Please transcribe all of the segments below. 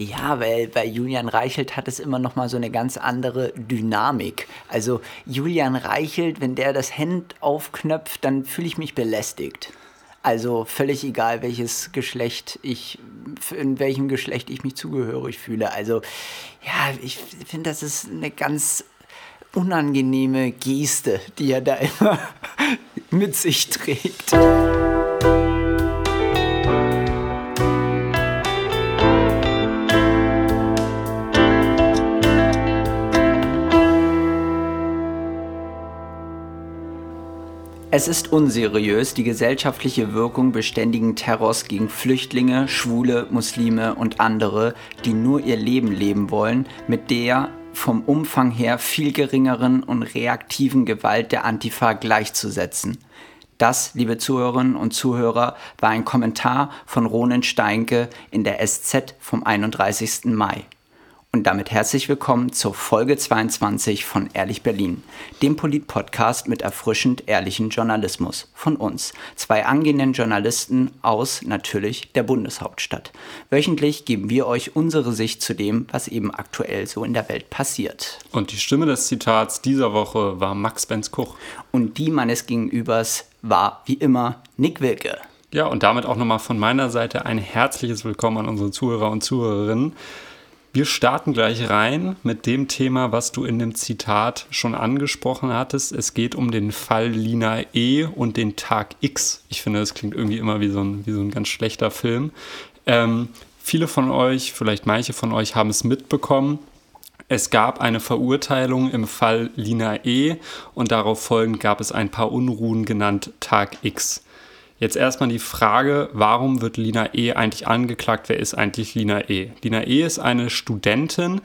Ja, weil bei Julian Reichelt hat es immer noch mal so eine ganz andere Dynamik. Also Julian Reichelt, wenn der das Hemd aufknöpft, dann fühle ich mich belästigt. Also völlig egal, welches Geschlecht ich, in welchem Geschlecht ich mich zugehörig fühle. Also ja, ich finde, das ist eine ganz unangenehme Geste, die er da immer mit sich trägt. Es ist unseriös, die gesellschaftliche Wirkung beständigen Terrors gegen Flüchtlinge, Schwule, Muslime und andere, die nur ihr Leben leben wollen, mit der vom Umfang her viel geringeren und reaktiven Gewalt der Antifa gleichzusetzen. Das, liebe Zuhörerinnen und Zuhörer, war ein Kommentar von Ronen Steinke in der SZ vom 31. Mai. Und damit herzlich willkommen zur Folge 22 von Ehrlich Berlin, dem Polit-Podcast mit erfrischend ehrlichen Journalismus von uns, zwei angehenden Journalisten aus natürlich der Bundeshauptstadt. Wöchentlich geben wir euch unsere Sicht zu dem, was eben aktuell so in der Welt passiert. Und die Stimme des Zitats dieser Woche war Max Benz Kuch. Und die meines Gegenübers war wie immer Nick Wilke. Ja, und damit auch nochmal von meiner Seite ein herzliches Willkommen an unsere Zuhörer und Zuhörerinnen. Wir starten gleich rein mit dem Thema, was du in dem Zitat schon angesprochen hattest. Es geht um den Fall Lina E und den Tag X. Ich finde, das klingt irgendwie immer wie so ein, wie so ein ganz schlechter Film. Ähm, viele von euch, vielleicht manche von euch, haben es mitbekommen. Es gab eine Verurteilung im Fall Lina E und darauf folgend gab es ein paar Unruhen genannt Tag X. Jetzt erstmal die Frage, warum wird Lina E eigentlich angeklagt? Wer ist eigentlich Lina E? Lina E ist eine Studentin,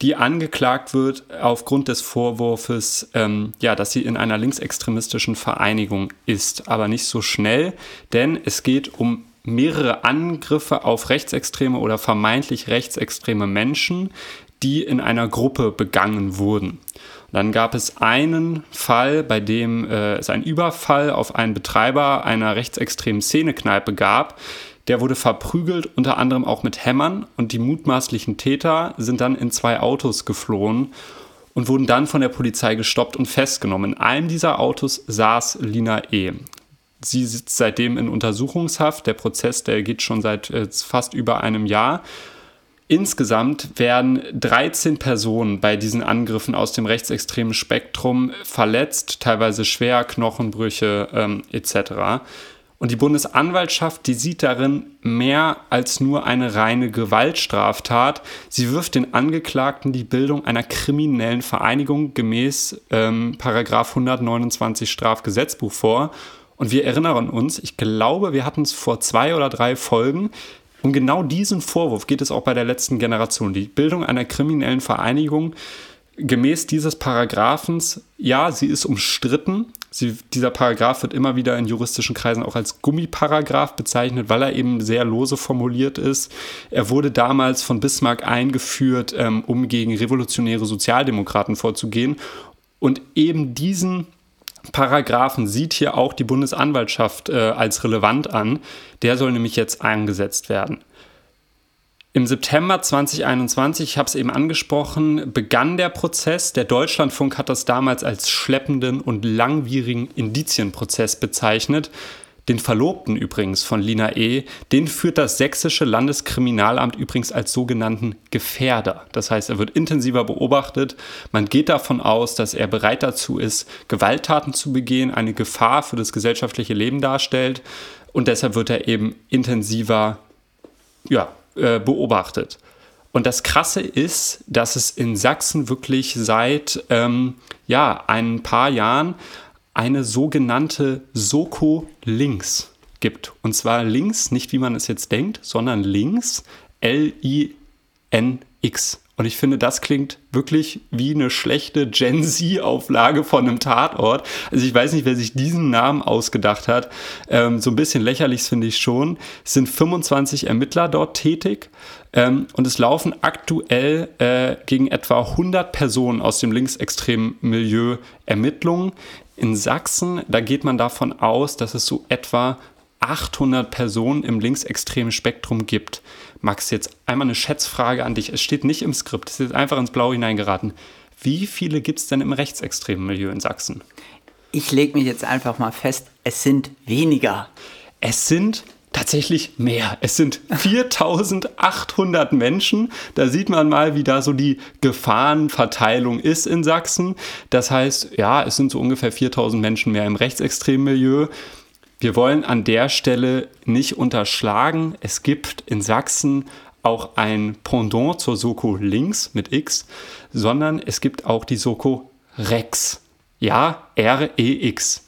die angeklagt wird aufgrund des Vorwurfs, ähm, ja, dass sie in einer linksextremistischen Vereinigung ist. Aber nicht so schnell, denn es geht um mehrere Angriffe auf rechtsextreme oder vermeintlich rechtsextreme Menschen, die in einer Gruppe begangen wurden. Dann gab es einen Fall, bei dem äh, es einen Überfall auf einen Betreiber einer rechtsextremen Szenekneipe gab. Der wurde verprügelt, unter anderem auch mit Hämmern, und die mutmaßlichen Täter sind dann in zwei Autos geflohen und wurden dann von der Polizei gestoppt und festgenommen. In einem dieser Autos saß Lina E. Sie sitzt seitdem in Untersuchungshaft. Der Prozess, der geht schon seit äh, fast über einem Jahr. Insgesamt werden 13 Personen bei diesen Angriffen aus dem rechtsextremen Spektrum verletzt, teilweise schwer, Knochenbrüche ähm, etc. Und die Bundesanwaltschaft, die sieht darin mehr als nur eine reine Gewaltstraftat. Sie wirft den Angeklagten die Bildung einer kriminellen Vereinigung gemäß ähm, 129 Strafgesetzbuch vor. Und wir erinnern uns, ich glaube, wir hatten es vor zwei oder drei Folgen, um genau diesen Vorwurf geht es auch bei der letzten Generation. Die Bildung einer kriminellen Vereinigung gemäß dieses Paragraphens, ja, sie ist umstritten. Sie, dieser Paragraph wird immer wieder in juristischen Kreisen auch als Gummiparagraph bezeichnet, weil er eben sehr lose formuliert ist. Er wurde damals von Bismarck eingeführt, ähm, um gegen revolutionäre Sozialdemokraten vorzugehen. Und eben diesen Paragraphen sieht hier auch die Bundesanwaltschaft äh, als relevant an. Der soll nämlich jetzt eingesetzt werden. Im September 2021, ich habe es eben angesprochen, begann der Prozess. Der Deutschlandfunk hat das damals als schleppenden und langwierigen Indizienprozess bezeichnet den Verlobten übrigens von Lina E., den führt das sächsische Landeskriminalamt übrigens als sogenannten Gefährder. Das heißt, er wird intensiver beobachtet. Man geht davon aus, dass er bereit dazu ist, Gewalttaten zu begehen, eine Gefahr für das gesellschaftliche Leben darstellt. Und deshalb wird er eben intensiver ja, äh, beobachtet. Und das Krasse ist, dass es in Sachsen wirklich seit ähm, ja, ein paar Jahren eine sogenannte Soko links gibt. Und zwar links, nicht wie man es jetzt denkt, sondern links, L-I-N-X. Und ich finde, das klingt wirklich wie eine schlechte Gen Z-Auflage von einem Tatort. Also ich weiß nicht, wer sich diesen Namen ausgedacht hat. Ähm, so ein bisschen lächerlich finde ich schon. Es sind 25 Ermittler dort tätig. Ähm, und es laufen aktuell äh, gegen etwa 100 Personen aus dem linksextremen Milieu Ermittlungen. In Sachsen, da geht man davon aus, dass es so etwa 800 Personen im linksextremen Spektrum gibt. Max, jetzt einmal eine Schätzfrage an dich. Es steht nicht im Skript, es ist einfach ins Blaue hineingeraten. Wie viele gibt es denn im rechtsextremen Milieu in Sachsen? Ich lege mich jetzt einfach mal fest, es sind weniger. Es sind tatsächlich mehr. Es sind 4800 Menschen. Da sieht man mal, wie da so die Gefahrenverteilung ist in Sachsen. Das heißt, ja, es sind so ungefähr 4000 Menschen mehr im rechtsextremen Milieu. Wir wollen an der Stelle nicht unterschlagen, es gibt in Sachsen auch ein Pendant zur Soko links mit X, sondern es gibt auch die Soko Rex. Ja, R-E-X.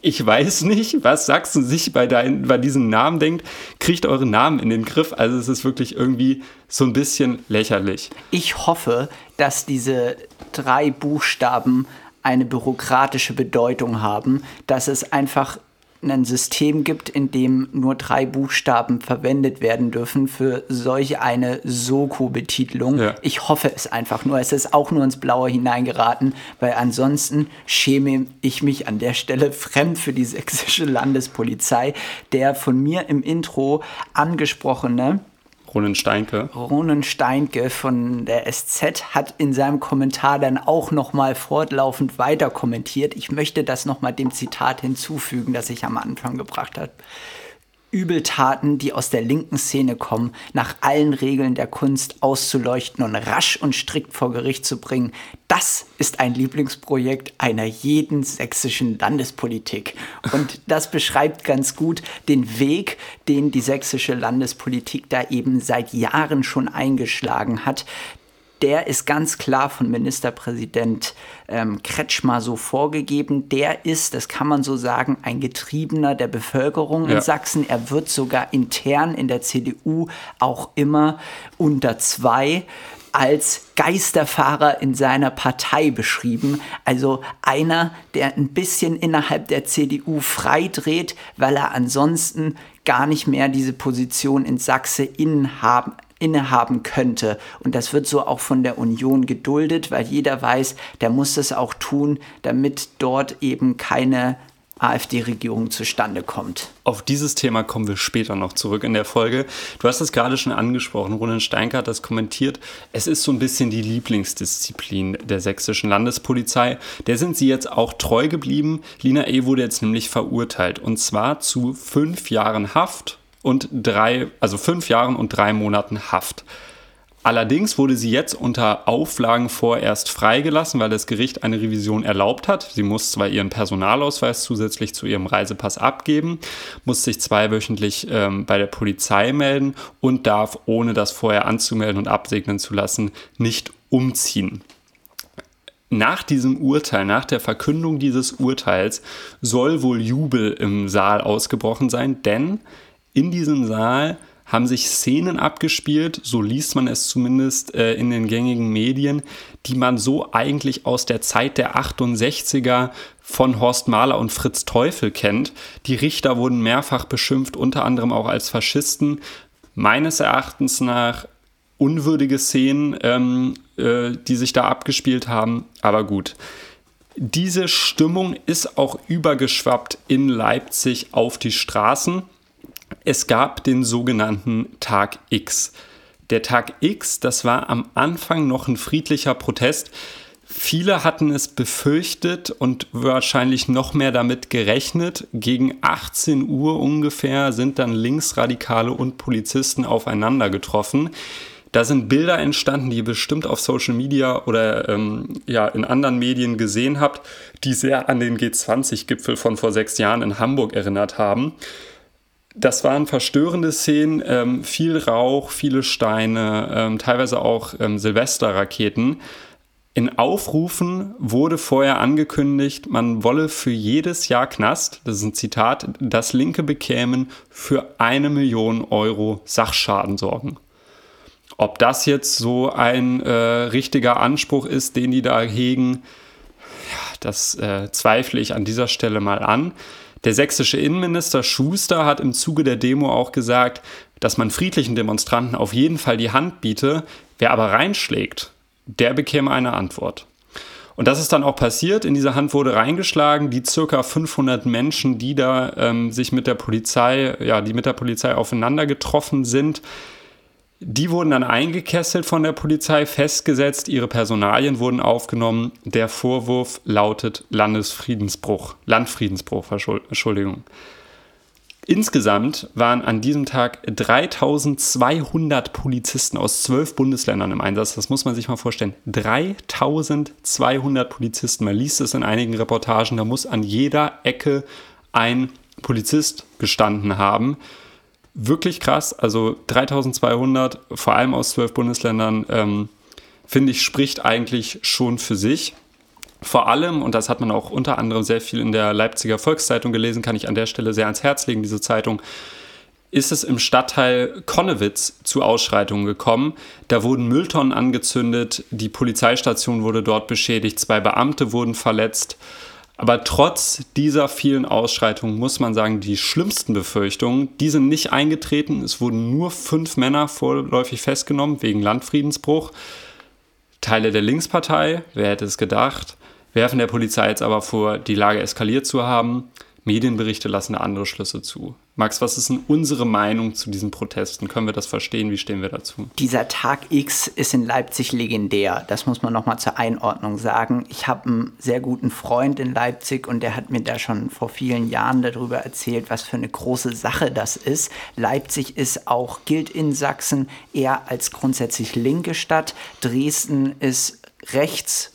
Ich weiß nicht, was Sachsen sich bei, dein, bei diesem Namen denkt. Kriegt eure Namen in den Griff. Also es ist wirklich irgendwie so ein bisschen lächerlich. Ich hoffe, dass diese drei Buchstaben eine bürokratische Bedeutung haben, dass es einfach ein System gibt, in dem nur drei Buchstaben verwendet werden dürfen für solch eine Soko-Betitelung. Ja. Ich hoffe es einfach nur. Es ist auch nur ins Blaue hineingeraten, weil ansonsten schäme ich mich an der Stelle fremd für die sächsische Landespolizei, der von mir im Intro angesprochene Ronen Steinke. Ronen Steinke von der SZ hat in seinem Kommentar dann auch nochmal fortlaufend weiter kommentiert. Ich möchte das nochmal dem Zitat hinzufügen, das ich am Anfang gebracht habe. Übeltaten, die aus der linken Szene kommen, nach allen Regeln der Kunst auszuleuchten und rasch und strikt vor Gericht zu bringen, das ist ein Lieblingsprojekt einer jeden sächsischen Landespolitik. Und das beschreibt ganz gut den Weg, den die sächsische Landespolitik da eben seit Jahren schon eingeschlagen hat der ist ganz klar von Ministerpräsident ähm, Kretschmer so vorgegeben. Der ist, das kann man so sagen, ein Getriebener der Bevölkerung ja. in Sachsen. Er wird sogar intern in der CDU auch immer unter zwei als Geisterfahrer in seiner Partei beschrieben. Also einer, der ein bisschen innerhalb der CDU freidreht, weil er ansonsten gar nicht mehr diese Position in Sachse innehaben, innehaben könnte. Und das wird so auch von der Union geduldet, weil jeder weiß, der muss das auch tun, damit dort eben keine AfD-Regierung zustande kommt. Auf dieses Thema kommen wir später noch zurück in der Folge. Du hast es gerade schon angesprochen, Roland Steinke hat das kommentiert. Es ist so ein bisschen die Lieblingsdisziplin der sächsischen Landespolizei. Der sind sie jetzt auch treu geblieben. Lina E. wurde jetzt nämlich verurteilt und zwar zu fünf Jahren Haft und drei, also fünf Jahren und drei Monaten Haft. Allerdings wurde sie jetzt unter Auflagen vorerst freigelassen, weil das Gericht eine Revision erlaubt hat. Sie muss zwar ihren Personalausweis zusätzlich zu ihrem Reisepass abgeben, muss sich zweiwöchentlich ähm, bei der Polizei melden und darf, ohne das vorher anzumelden und absegnen zu lassen, nicht umziehen. Nach diesem Urteil, nach der Verkündung dieses Urteils, soll wohl Jubel im Saal ausgebrochen sein, denn in diesem Saal haben sich Szenen abgespielt, so liest man es zumindest äh, in den gängigen Medien, die man so eigentlich aus der Zeit der 68er von Horst Mahler und Fritz Teufel kennt. Die Richter wurden mehrfach beschimpft, unter anderem auch als Faschisten. Meines Erachtens nach unwürdige Szenen, ähm, äh, die sich da abgespielt haben, aber gut. Diese Stimmung ist auch übergeschwappt in Leipzig auf die Straßen. Es gab den sogenannten Tag X. Der Tag X, das war am Anfang noch ein friedlicher Protest. Viele hatten es befürchtet und wahrscheinlich noch mehr damit gerechnet. Gegen 18 Uhr ungefähr sind dann Linksradikale und Polizisten aufeinander getroffen. Da sind Bilder entstanden, die ihr bestimmt auf Social Media oder ähm, ja, in anderen Medien gesehen habt, die sehr an den G20-Gipfel von vor sechs Jahren in Hamburg erinnert haben. Das waren verstörende Szenen, ähm, viel Rauch, viele Steine, ähm, teilweise auch ähm, Silvesterraketen. In Aufrufen wurde vorher angekündigt, man wolle für jedes Jahr Knast, das ist ein Zitat, das Linke bekämen für eine Million Euro Sachschaden sorgen. Ob das jetzt so ein äh, richtiger Anspruch ist, den die da hegen, ja, das äh, zweifle ich an dieser Stelle mal an. Der sächsische Innenminister Schuster hat im Zuge der Demo auch gesagt, dass man friedlichen Demonstranten auf jeden Fall die Hand biete. Wer aber reinschlägt, der bekäme eine Antwort. Und das ist dann auch passiert. In diese Hand wurde reingeschlagen. Die circa 500 Menschen, die da ähm, sich mit der Polizei, ja, die mit der Polizei aufeinander getroffen sind, die wurden dann eingekesselt von der Polizei, festgesetzt, ihre Personalien wurden aufgenommen. Der Vorwurf lautet Landesfriedensbruch, Landfriedensbruch, Entschuldigung. Insgesamt waren an diesem Tag 3200 Polizisten aus zwölf Bundesländern im Einsatz. Das muss man sich mal vorstellen. 3200 Polizisten. Man liest es in einigen Reportagen. Da muss an jeder Ecke ein Polizist gestanden haben. Wirklich krass. Also 3200, vor allem aus zwölf Bundesländern, ähm, finde ich, spricht eigentlich schon für sich. Vor allem, und das hat man auch unter anderem sehr viel in der Leipziger Volkszeitung gelesen, kann ich an der Stelle sehr ans Herz legen, diese Zeitung, ist es im Stadtteil Konnewitz zu Ausschreitungen gekommen. Da wurden Mülltonnen angezündet, die Polizeistation wurde dort beschädigt, zwei Beamte wurden verletzt. Aber trotz dieser vielen Ausschreitungen muss man sagen, die schlimmsten Befürchtungen, die sind nicht eingetreten. Es wurden nur fünf Männer vorläufig festgenommen wegen Landfriedensbruch. Teile der Linkspartei, wer hätte es gedacht, werfen der Polizei jetzt aber vor, die Lage eskaliert zu haben. Medienberichte lassen andere Schlüsse zu. Max, was ist denn unsere Meinung zu diesen Protesten? Können wir das verstehen? Wie stehen wir dazu? Dieser Tag X ist in Leipzig legendär. Das muss man nochmal zur Einordnung sagen. Ich habe einen sehr guten Freund in Leipzig und der hat mir da schon vor vielen Jahren darüber erzählt, was für eine große Sache das ist. Leipzig ist auch, gilt in Sachsen eher als grundsätzlich linke Stadt. Dresden ist rechts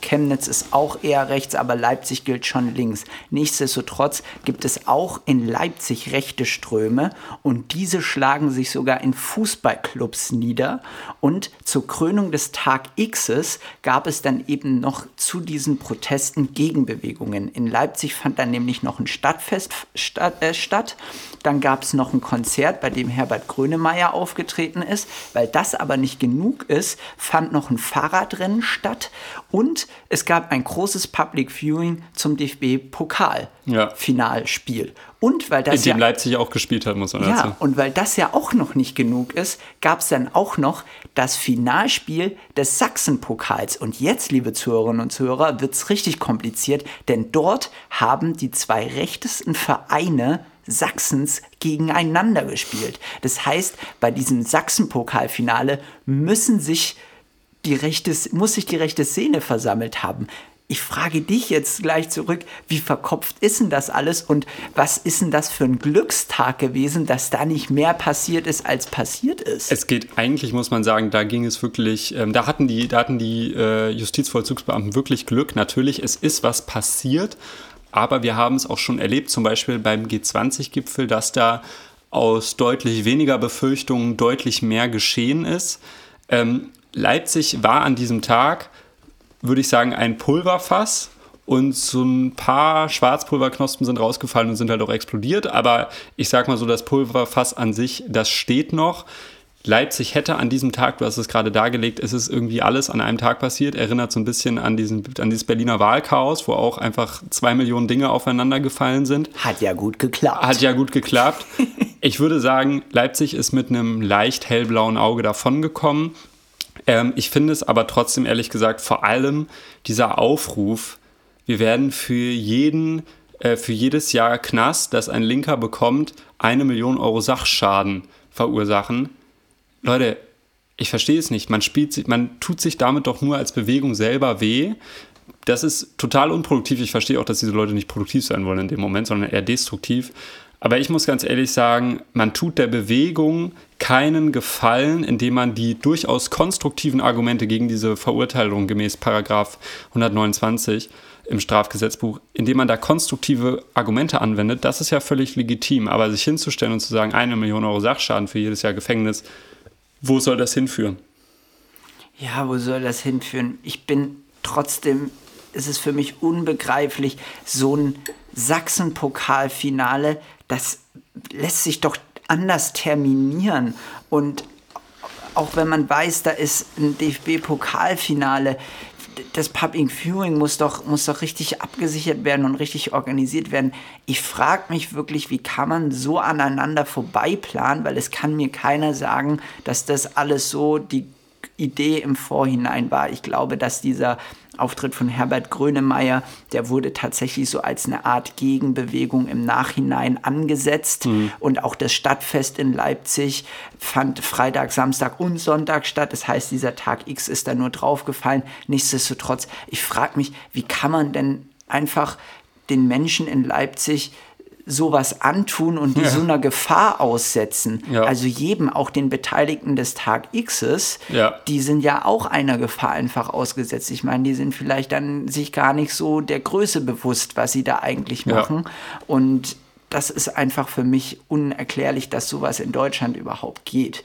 Chemnitz ist auch eher rechts, aber Leipzig gilt schon links. Nichtsdestotrotz gibt es auch in Leipzig rechte Ströme und diese schlagen sich sogar in Fußballclubs nieder. Und zur Krönung des Tag Xs gab es dann eben noch zu diesen Protesten Gegenbewegungen. In Leipzig fand dann nämlich noch ein Stadtfest statt. Äh, statt. Dann gab es noch ein Konzert, bei dem Herbert Grönemeyer aufgetreten ist. Weil das aber nicht genug ist, fand noch ein Fahrradrennen statt und es gab ein großes Public Viewing zum DFB-Pokal-Finalspiel. Ja. Und weil das In dem ja, Leipzig auch gespielt hat, muss man ja, dazu. und weil das ja auch noch nicht genug ist, gab es dann auch noch das Finalspiel des Sachsen-Pokals. Und jetzt, liebe Zuhörerinnen und Zuhörer, wird es richtig kompliziert, denn dort haben die zwei rechtesten Vereine Sachsens gegeneinander gespielt. Das heißt, bei diesem Sachsen-Pokalfinale müssen sich die rechte, muss sich die rechte Szene versammelt haben. Ich frage dich jetzt gleich zurück, wie verkopft ist denn das alles und was ist denn das für ein Glückstag gewesen, dass da nicht mehr passiert ist, als passiert ist? Es geht eigentlich, muss man sagen, da ging es wirklich, ähm, da hatten die, da hatten die äh, Justizvollzugsbeamten wirklich Glück. Natürlich, es ist was passiert, aber wir haben es auch schon erlebt, zum Beispiel beim G20-Gipfel, dass da aus deutlich weniger Befürchtungen deutlich mehr geschehen ist. Ähm, Leipzig war an diesem Tag, würde ich sagen, ein Pulverfass und so ein paar Schwarzpulverknospen sind rausgefallen und sind halt auch explodiert. Aber ich sag mal so, das Pulverfass an sich, das steht noch. Leipzig hätte an diesem Tag, du hast es gerade dargelegt, es ist irgendwie alles an einem Tag passiert, erinnert so ein bisschen an, diesen, an dieses Berliner Wahlchaos, wo auch einfach zwei Millionen Dinge aufeinander gefallen sind. Hat ja gut geklappt. Hat ja gut geklappt. ich würde sagen, Leipzig ist mit einem leicht hellblauen Auge davongekommen. Ähm, ich finde es aber trotzdem ehrlich gesagt vor allem dieser Aufruf, wir werden für jeden, äh, für jedes Jahr Knast, das ein Linker bekommt, eine Million Euro Sachschaden verursachen. Leute, ich verstehe es nicht. Man spielt, man tut sich damit doch nur als Bewegung selber weh. Das ist total unproduktiv. Ich verstehe auch, dass diese Leute nicht produktiv sein wollen in dem Moment, sondern eher destruktiv. Aber ich muss ganz ehrlich sagen, man tut der Bewegung keinen Gefallen, indem man die durchaus konstruktiven Argumente gegen diese Verurteilung gemäß Paragraph 129 im Strafgesetzbuch, indem man da konstruktive Argumente anwendet, das ist ja völlig legitim. Aber sich hinzustellen und zu sagen, eine Million Euro Sachschaden für jedes Jahr Gefängnis, wo soll das hinführen? Ja, wo soll das hinführen? Ich bin trotzdem, ist es für mich unbegreiflich, so ein Sachsen-Pokalfinale, das lässt sich doch anders terminieren. Und auch wenn man weiß, da ist ein DFB-Pokalfinale, das Public Viewing muss doch, muss doch richtig abgesichert werden und richtig organisiert werden. Ich frage mich wirklich, wie kann man so aneinander vorbeiplanen, weil es kann mir keiner sagen, dass das alles so die Idee im Vorhinein war. Ich glaube, dass dieser Auftritt von Herbert Grönemeyer, der wurde tatsächlich so als eine Art Gegenbewegung im Nachhinein angesetzt. Mhm. Und auch das Stadtfest in Leipzig fand Freitag, Samstag und Sonntag statt. Das heißt, dieser Tag X ist da nur draufgefallen. Nichtsdestotrotz, ich frage mich, wie kann man denn einfach den Menschen in Leipzig sowas antun und die ja. so einer Gefahr aussetzen. Ja. Also jedem, auch den Beteiligten des Tag Xs, ja. die sind ja auch einer Gefahr einfach ausgesetzt. Ich meine, die sind vielleicht dann sich gar nicht so der Größe bewusst, was sie da eigentlich machen. Und das ist einfach für mich unerklärlich, dass sowas in Deutschland überhaupt geht.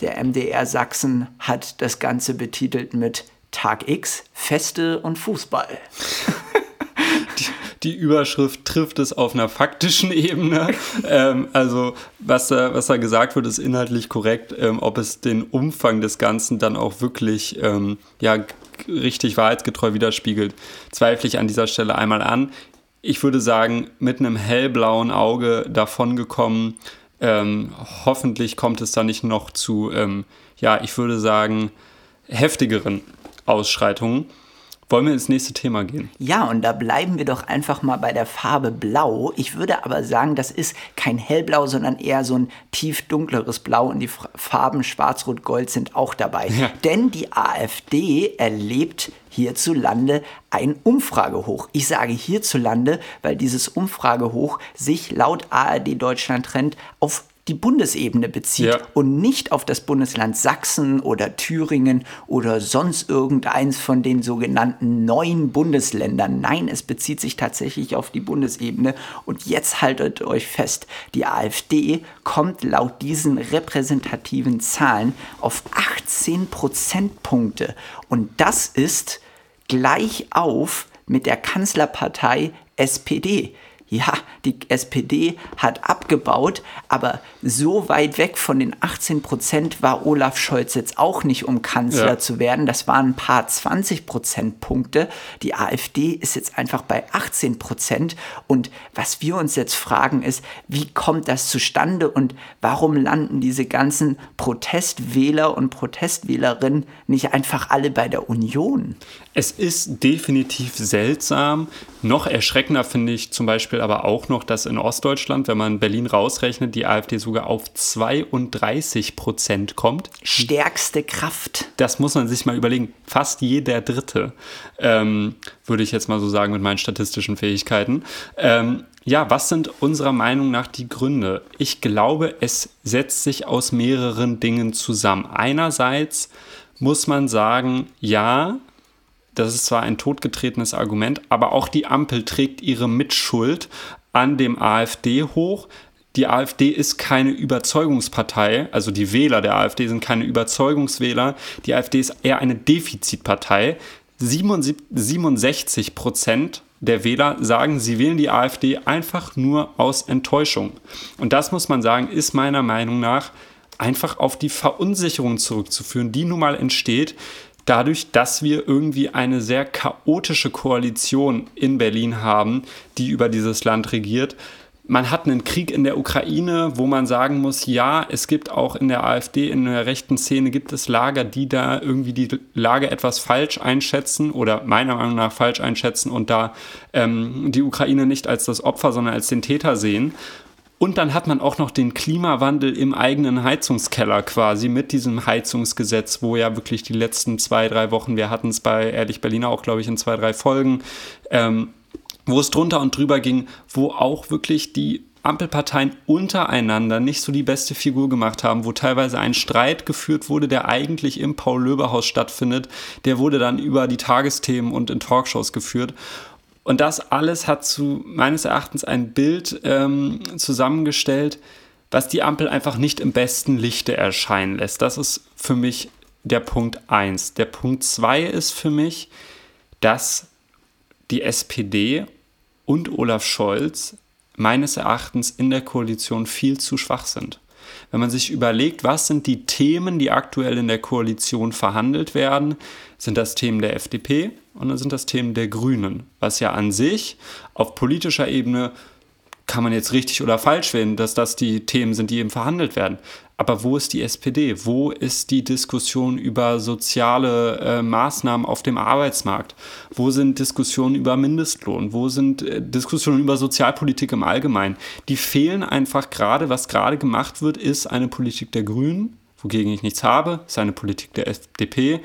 Der MDR Sachsen hat das Ganze betitelt mit Tag X, Feste und Fußball. die Überschrift trifft es auf einer faktischen Ebene. ähm, also was da, was da gesagt wird, ist inhaltlich korrekt. Ähm, ob es den Umfang des Ganzen dann auch wirklich ähm, ja, richtig wahrheitsgetreu widerspiegelt, zweifle ich an dieser Stelle einmal an. Ich würde sagen, mit einem hellblauen Auge davongekommen. Ähm, hoffentlich kommt es da nicht noch zu, ähm, ja, ich würde sagen, heftigeren Ausschreitungen. Wollen wir ins nächste Thema gehen? Ja, und da bleiben wir doch einfach mal bei der Farbe Blau. Ich würde aber sagen, das ist kein hellblau, sondern eher so ein tief dunkleres Blau und die Farben Schwarz, Rot, Gold sind auch dabei. Ja. Denn die AfD erlebt hierzulande ein Umfragehoch. Ich sage hierzulande, weil dieses Umfragehoch sich laut ARD Deutschland Trend auf die Bundesebene bezieht ja. und nicht auf das Bundesland Sachsen oder Thüringen oder sonst irgendeins von den sogenannten neuen Bundesländern. Nein, es bezieht sich tatsächlich auf die Bundesebene. Und jetzt haltet euch fest, die AfD kommt laut diesen repräsentativen Zahlen auf 18 Prozentpunkte. Und das ist gleich auf mit der Kanzlerpartei SPD ja, die SPD hat abgebaut, aber so weit weg von den 18 Prozent war Olaf Scholz jetzt auch nicht, um Kanzler ja. zu werden. Das waren ein paar 20 Prozentpunkte. Die AfD ist jetzt einfach bei 18 Prozent. Und was wir uns jetzt fragen ist, wie kommt das zustande und warum landen diese ganzen Protestwähler und Protestwählerinnen nicht einfach alle bei der Union? Es ist definitiv seltsam. Noch erschreckender finde ich zum Beispiel aber auch noch, dass in Ostdeutschland, wenn man Berlin rausrechnet, die AfD sogar auf 32 Prozent kommt. Stärkste Kraft. Das muss man sich mal überlegen. Fast jeder Dritte, ähm, würde ich jetzt mal so sagen mit meinen statistischen Fähigkeiten. Ähm, ja, was sind unserer Meinung nach die Gründe? Ich glaube, es setzt sich aus mehreren Dingen zusammen. Einerseits muss man sagen, ja, das ist zwar ein totgetretenes Argument, aber auch die Ampel trägt ihre Mitschuld an dem AfD hoch. Die AfD ist keine Überzeugungspartei, also die Wähler der AfD sind keine Überzeugungswähler. Die AfD ist eher eine Defizitpartei. 67 Prozent der Wähler sagen, sie wählen die AfD einfach nur aus Enttäuschung. Und das muss man sagen, ist meiner Meinung nach einfach auf die Verunsicherung zurückzuführen, die nun mal entsteht, dadurch, dass wir irgendwie eine sehr chaotische Koalition in Berlin haben, die über dieses Land regiert. Man hat einen Krieg in der Ukraine, wo man sagen muss, ja, es gibt auch in der AfD, in der rechten Szene gibt es Lager, die da irgendwie die Lage etwas falsch einschätzen oder meiner Meinung nach falsch einschätzen und da ähm, die Ukraine nicht als das Opfer, sondern als den Täter sehen. Und dann hat man auch noch den Klimawandel im eigenen Heizungskeller quasi mit diesem Heizungsgesetz, wo ja wirklich die letzten zwei, drei Wochen, wir hatten es bei Ehrlich Berliner auch, glaube ich, in zwei, drei Folgen, ähm, wo es drunter und drüber ging, wo auch wirklich die Ampelparteien untereinander nicht so die beste Figur gemacht haben, wo teilweise ein Streit geführt wurde, der eigentlich im Paul-Löber-Haus stattfindet. Der wurde dann über die Tagesthemen und in Talkshows geführt. Und das alles hat zu meines Erachtens ein Bild ähm, zusammengestellt, was die Ampel einfach nicht im besten Lichte erscheinen lässt. Das ist für mich der Punkt 1. Der Punkt 2 ist für mich, dass die SPD und Olaf Scholz meines Erachtens in der Koalition viel zu schwach sind. Wenn man sich überlegt, was sind die Themen, die aktuell in der Koalition verhandelt werden, sind das Themen der FDP und dann sind das Themen der Grünen, was ja an sich auf politischer Ebene kann man jetzt richtig oder falsch wählen, dass das die Themen sind, die eben verhandelt werden. Aber wo ist die SPD? Wo ist die Diskussion über soziale äh, Maßnahmen auf dem Arbeitsmarkt? Wo sind Diskussionen über Mindestlohn? Wo sind äh, Diskussionen über Sozialpolitik im Allgemeinen? Die fehlen einfach gerade. Was gerade gemacht wird, ist eine Politik der Grünen, wogegen ich nichts habe, ist eine Politik der FDP,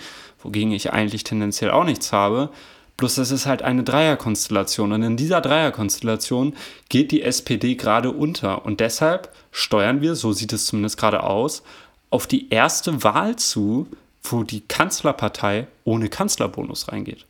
wogegen ich eigentlich tendenziell auch nichts habe. Bloß es ist halt eine Dreierkonstellation. Und in dieser Dreierkonstellation geht die SPD gerade unter. Und deshalb steuern wir, so sieht es zumindest gerade aus, auf die erste Wahl zu, wo die Kanzlerpartei ohne Kanzlerbonus reingeht.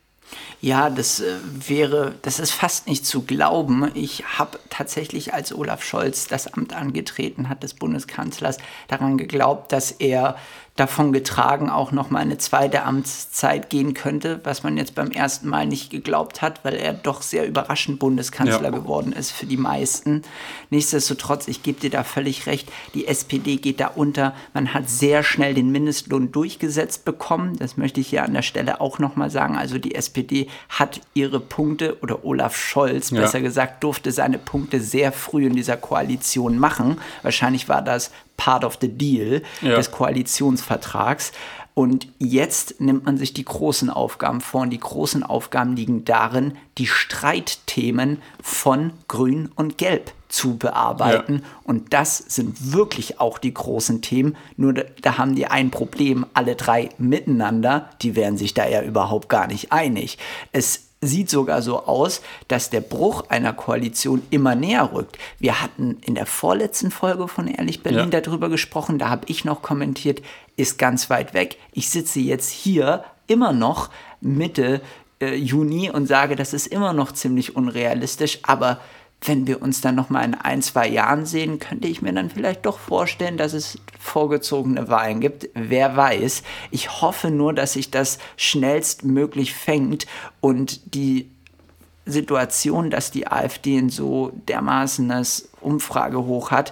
Ja, das äh, wäre, das ist fast nicht zu glauben. Ich habe tatsächlich, als Olaf Scholz das Amt angetreten hat des Bundeskanzlers, daran geglaubt, dass er davon getragen auch noch mal eine zweite Amtszeit gehen könnte, was man jetzt beim ersten Mal nicht geglaubt hat, weil er doch sehr überraschend Bundeskanzler ja. geworden ist für die meisten. Nichtsdestotrotz, ich gebe dir da völlig recht, die SPD geht da unter. Man hat sehr schnell den Mindestlohn durchgesetzt bekommen. Das möchte ich hier an der Stelle auch noch mal sagen. Also die SPD hat ihre Punkte oder Olaf Scholz, ja. besser gesagt, durfte seine Punkte sehr früh in dieser Koalition machen. Wahrscheinlich war das part of the deal ja. des Koalitionsvertrags. Und jetzt nimmt man sich die großen Aufgaben vor. Und die großen Aufgaben liegen darin, die Streitthemen von Grün und Gelb zu bearbeiten. Ja. Und das sind wirklich auch die großen Themen. Nur da, da, haben die ein Problem, alle drei miteinander, die wären sich da ja überhaupt gar nicht einig. Es sieht sogar so aus, dass der Bruch einer Koalition immer näher rückt. Wir hatten in der vorletzten Folge von Ehrlich Berlin ja. darüber gesprochen, da habe ich noch kommentiert, ist ganz weit weg. Ich sitze jetzt hier immer noch Mitte äh, Juni und sage, das ist immer noch ziemlich unrealistisch, aber wenn wir uns dann noch mal in ein, zwei Jahren sehen, könnte ich mir dann vielleicht doch vorstellen, dass es vorgezogene Wahlen gibt. Wer weiß. Ich hoffe nur, dass sich das schnellstmöglich fängt und die Situation, dass die AfD in so dermaßen das Umfragehoch hat,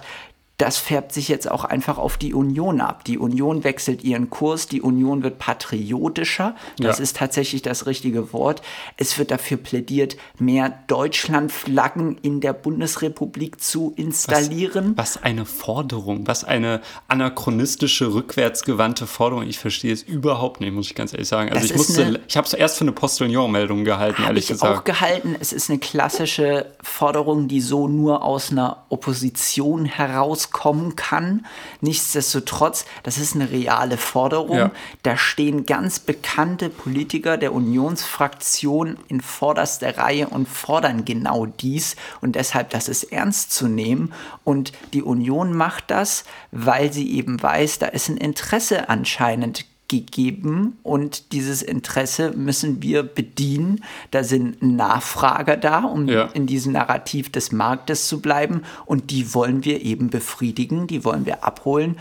das färbt sich jetzt auch einfach auf die Union ab. Die Union wechselt ihren Kurs, die Union wird patriotischer, das ja. ist tatsächlich das richtige Wort. Es wird dafür plädiert, mehr Deutschlandflaggen in der Bundesrepublik zu installieren. Was, was eine Forderung, was eine anachronistische, rückwärtsgewandte Forderung. Ich verstehe es überhaupt nicht, muss ich ganz ehrlich sagen. Also das ich ich habe es erst für eine Postillon-Meldung gehalten, ehrlich ich gesagt. auch gehalten. Es ist eine klassische Forderung, die so nur aus einer Opposition heraus kommen kann. Nichtsdestotrotz, das ist eine reale Forderung. Ja. Da stehen ganz bekannte Politiker der Unionsfraktion in vorderster Reihe und fordern genau dies. Und deshalb, das ist ernst zu nehmen. Und die Union macht das, weil sie eben weiß, da ist ein Interesse anscheinend gegeben und dieses Interesse müssen wir bedienen. Da sind Nachfrager da, um ja. in diesem Narrativ des Marktes zu bleiben und die wollen wir eben befriedigen, die wollen wir abholen.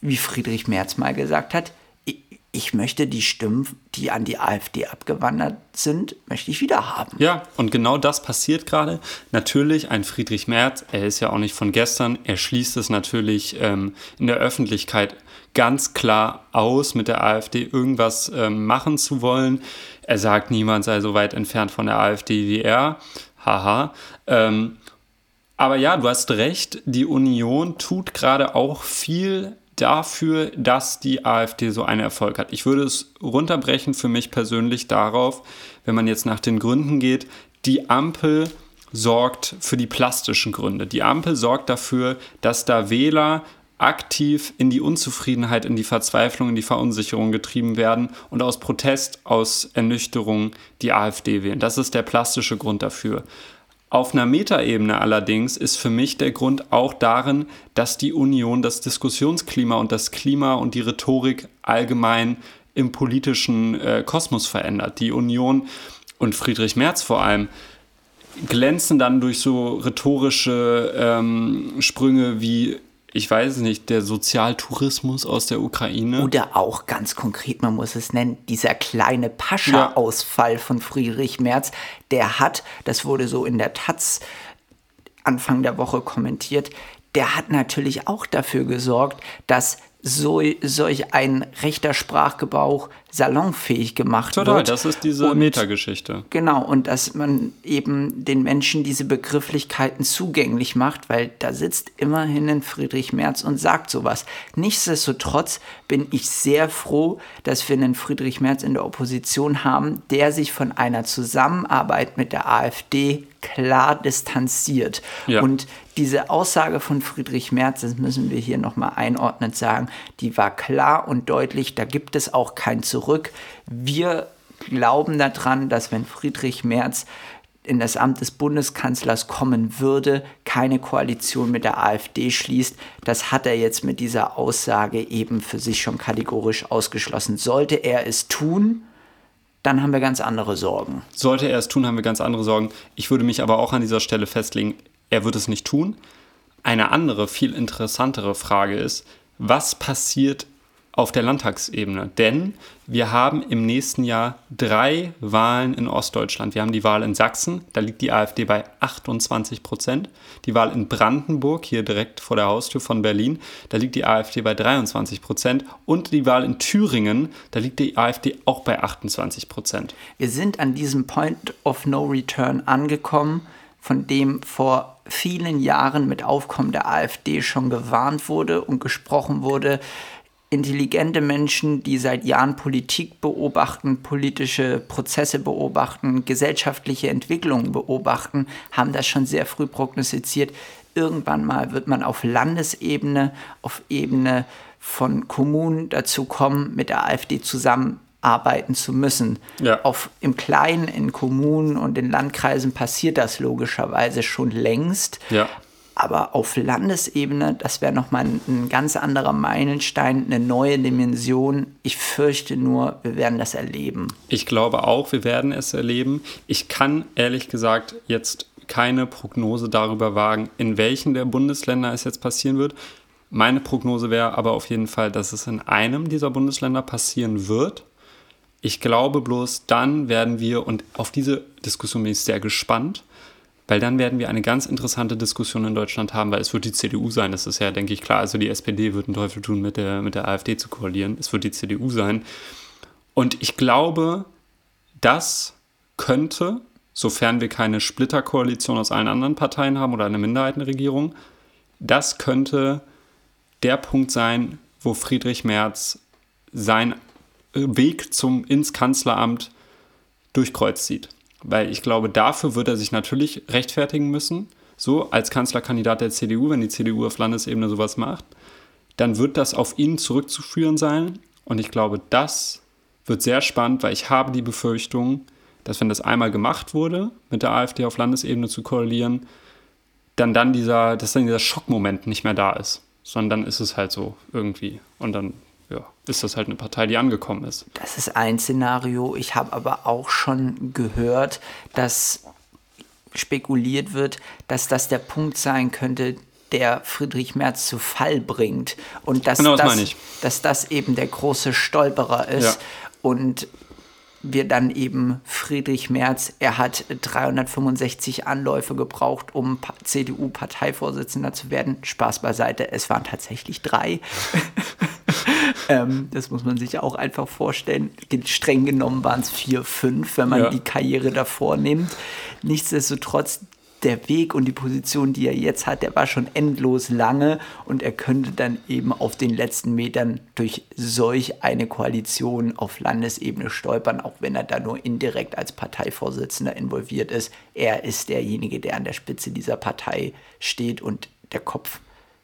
Wie Friedrich Merz mal gesagt hat, ich möchte die Stimmen, die an die AfD abgewandert sind, möchte ich wieder haben. Ja, und genau das passiert gerade. Natürlich, ein Friedrich Merz, er ist ja auch nicht von gestern, er schließt es natürlich ähm, in der Öffentlichkeit ganz klar aus, mit der AfD irgendwas ähm, machen zu wollen. Er sagt, niemand sei so weit entfernt von der AfD wie er. Haha. Ähm, aber ja, du hast recht, die Union tut gerade auch viel dafür, dass die AfD so einen Erfolg hat. Ich würde es runterbrechen für mich persönlich darauf, wenn man jetzt nach den Gründen geht, die Ampel sorgt für die plastischen Gründe. Die Ampel sorgt dafür, dass da Wähler aktiv in die Unzufriedenheit, in die Verzweiflung, in die Verunsicherung getrieben werden und aus Protest, aus Ernüchterung die AfD wählen. Das ist der plastische Grund dafür. Auf einer Metaebene allerdings ist für mich der Grund auch darin, dass die Union das Diskussionsklima und das Klima und die Rhetorik allgemein im politischen äh, Kosmos verändert. Die Union und Friedrich Merz vor allem glänzen dann durch so rhetorische ähm, Sprünge wie ich weiß nicht, der Sozialtourismus aus der Ukraine. Oder auch ganz konkret, man muss es nennen, dieser kleine Pascha-Ausfall ja. von Friedrich Merz, der hat, das wurde so in der Taz Anfang der Woche kommentiert, der hat natürlich auch dafür gesorgt, dass so, solch ein rechter Sprachgebrauch salonfähig gemacht Total, wird. das ist diese Und- Metageschichte. Genau, und dass man eben den Menschen diese Begrifflichkeiten zugänglich macht, weil da sitzt immerhin ein Friedrich Merz und sagt sowas. Nichtsdestotrotz bin ich sehr froh, dass wir einen Friedrich Merz in der Opposition haben, der sich von einer Zusammenarbeit mit der AfD klar distanziert. Ja. Und diese Aussage von Friedrich Merz, das müssen wir hier nochmal einordnend sagen, die war klar und deutlich, da gibt es auch kein Zurück. Wir glauben daran, dass wenn Friedrich Merz in das Amt des Bundeskanzlers kommen würde, keine Koalition mit der AfD schließt. Das hat er jetzt mit dieser Aussage eben für sich schon kategorisch ausgeschlossen. Sollte er es tun, dann haben wir ganz andere Sorgen. Sollte er es tun, haben wir ganz andere Sorgen. Ich würde mich aber auch an dieser Stelle festlegen, er wird es nicht tun. Eine andere, viel interessantere Frage ist, was passiert auf der Landtagsebene? Denn wir haben im nächsten Jahr drei Wahlen in Ostdeutschland. Wir haben die Wahl in Sachsen, da liegt die AfD bei 28 Prozent. Die Wahl in Brandenburg, hier direkt vor der Haustür von Berlin, da liegt die AfD bei 23 Prozent. Und die Wahl in Thüringen, da liegt die AfD auch bei 28 Prozent. Wir sind an diesem Point of No Return angekommen, von dem vor vielen Jahren mit Aufkommen der AfD schon gewarnt wurde und gesprochen wurde. Intelligente Menschen, die seit Jahren Politik beobachten, politische Prozesse beobachten, gesellschaftliche Entwicklungen beobachten, haben das schon sehr früh prognostiziert. Irgendwann mal wird man auf Landesebene, auf Ebene von Kommunen dazu kommen, mit der AfD zusammenarbeiten zu müssen. Ja. Auf, Im Kleinen, in Kommunen und in Landkreisen passiert das logischerweise schon längst. Ja. Aber auf Landesebene, das wäre nochmal ein, ein ganz anderer Meilenstein, eine neue Dimension. Ich fürchte nur, wir werden das erleben. Ich glaube auch, wir werden es erleben. Ich kann ehrlich gesagt jetzt keine Prognose darüber wagen, in welchen der Bundesländer es jetzt passieren wird. Meine Prognose wäre aber auf jeden Fall, dass es in einem dieser Bundesländer passieren wird. Ich glaube bloß, dann werden wir, und auf diese Diskussion bin ich sehr gespannt, weil dann werden wir eine ganz interessante Diskussion in Deutschland haben, weil es wird die CDU sein, das ist ja, denke ich, klar. Also die SPD wird einen Teufel tun, mit der, mit der AfD zu koalieren. Es wird die CDU sein. Und ich glaube, das könnte, sofern wir keine Splitterkoalition aus allen anderen Parteien haben oder eine Minderheitenregierung, das könnte der Punkt sein, wo Friedrich Merz seinen Weg zum, ins Kanzleramt durchkreuzt sieht. Weil ich glaube, dafür wird er sich natürlich rechtfertigen müssen. So, als Kanzlerkandidat der CDU, wenn die CDU auf Landesebene sowas macht, dann wird das auf ihn zurückzuführen sein. Und ich glaube, das wird sehr spannend, weil ich habe die Befürchtung, dass wenn das einmal gemacht wurde, mit der AfD auf Landesebene zu koalieren, dann dann dieser, dass dann dieser Schockmoment nicht mehr da ist. Sondern dann ist es halt so irgendwie. Und dann ja, ist das halt eine Partei, die angekommen ist. Das ist ein Szenario. Ich habe aber auch schon gehört, dass spekuliert wird, dass das der Punkt sein könnte, der Friedrich Merz zu Fall bringt. Und dass, Genau, das das, meine ich. dass das eben der große Stolperer ist. Ja. Und wir dann eben Friedrich Merz, er hat 365 Anläufe gebraucht, um Pa- CDU-Parteivorsitzender zu werden. Spaß beiseite, es waren tatsächlich drei. ähm, das muss man sich auch einfach vorstellen. Streng genommen waren es vier, fünf, wenn man Ja. die Karriere davor nimmt. Nichtsdestotrotz, der Weg und die Position, die er jetzt hat, der war schon endlos lange und er könnte dann eben auf den letzten Metern durch solch eine Koalition auf Landesebene stolpern, auch wenn er da nur indirekt als Parteivorsitzender involviert ist. Er ist derjenige, der an der Spitze dieser Partei steht und der Kopf,